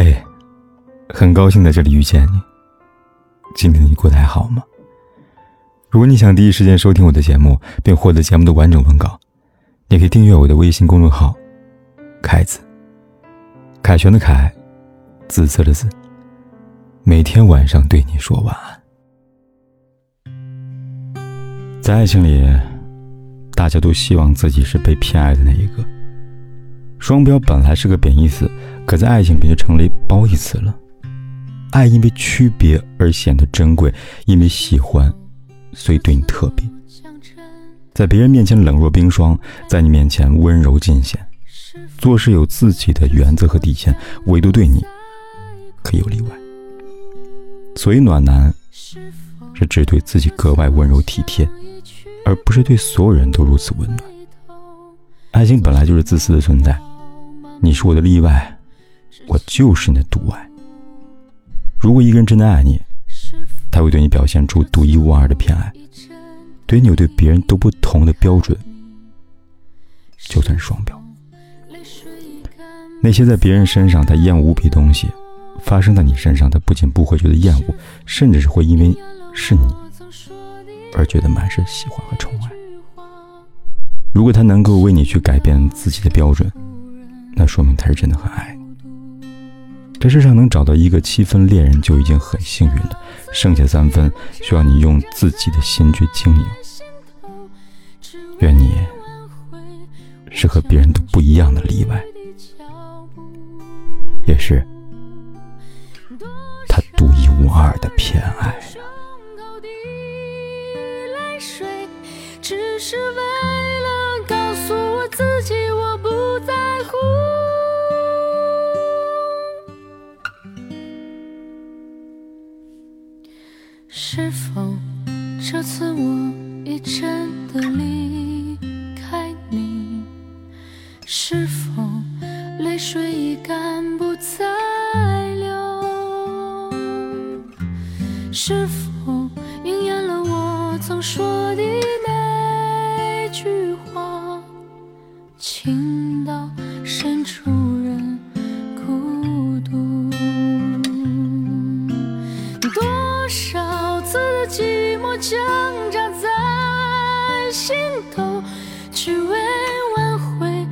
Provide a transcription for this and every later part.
嘿，很高兴在这里遇见你。今天你过得还好吗？如果你想第一时间收听我的节目，并获得节目的完整文稿，你可以订阅我的微信公众号“凯子”。凯旋的凯，紫色的紫。每天晚上对你说晚安。在爱情里，大家都希望自己是被偏爱的那一个。双标本来是个贬义词，可在爱情里就成了褒义词了。爱因为区别而显得珍贵，因为喜欢，所以对你特别。在别人面前冷若冰霜，在你面前温柔尽显。做事有自己的原则和底线，唯独对你，可有例外。所以暖男是只对自己格外温柔体贴，而不是对所有人都如此温暖。爱情本来就是自私的存在。你是我的例外，我就是你的独爱。如果一个人真的爱你，他会对你表现出独一无二的偏爱，对你有对别人都不同的标准，就算是双标。那些在别人身上他厌恶无比的东西，发生在你身上，他不仅不会觉得厌恶，甚至是会因为是你而觉得满是喜欢和宠爱。如果他能够为你去改变自己的标准，那说明他是真的很爱你。这世上能找到一个七分恋人就已经很幸运了，剩下三分需要你用自己的心去经营。愿你是和别人都不一样的例外，也是他独一无二的偏爱只是为是否这次我已真的离开你？是否泪水已干不再流？是否应验了我曾说的那句话？情到深处。挣扎在心头，只为挽回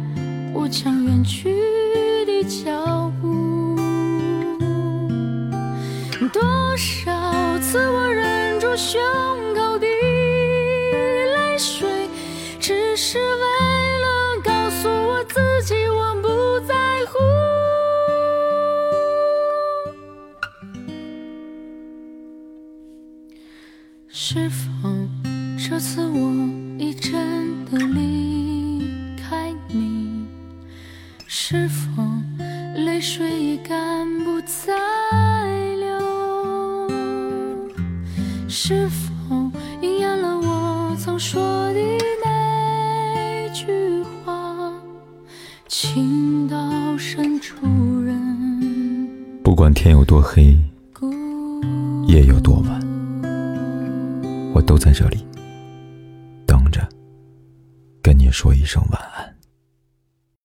我将远去的脚步。多少次我忍住胸口的泪水，只是是否这次我已真的离开你？是否泪水已干不再流？是否应验了我曾说的那句话？情到深处人，不管天有多黑，夜有多晚。我都在这里，等着跟你说一声晚安。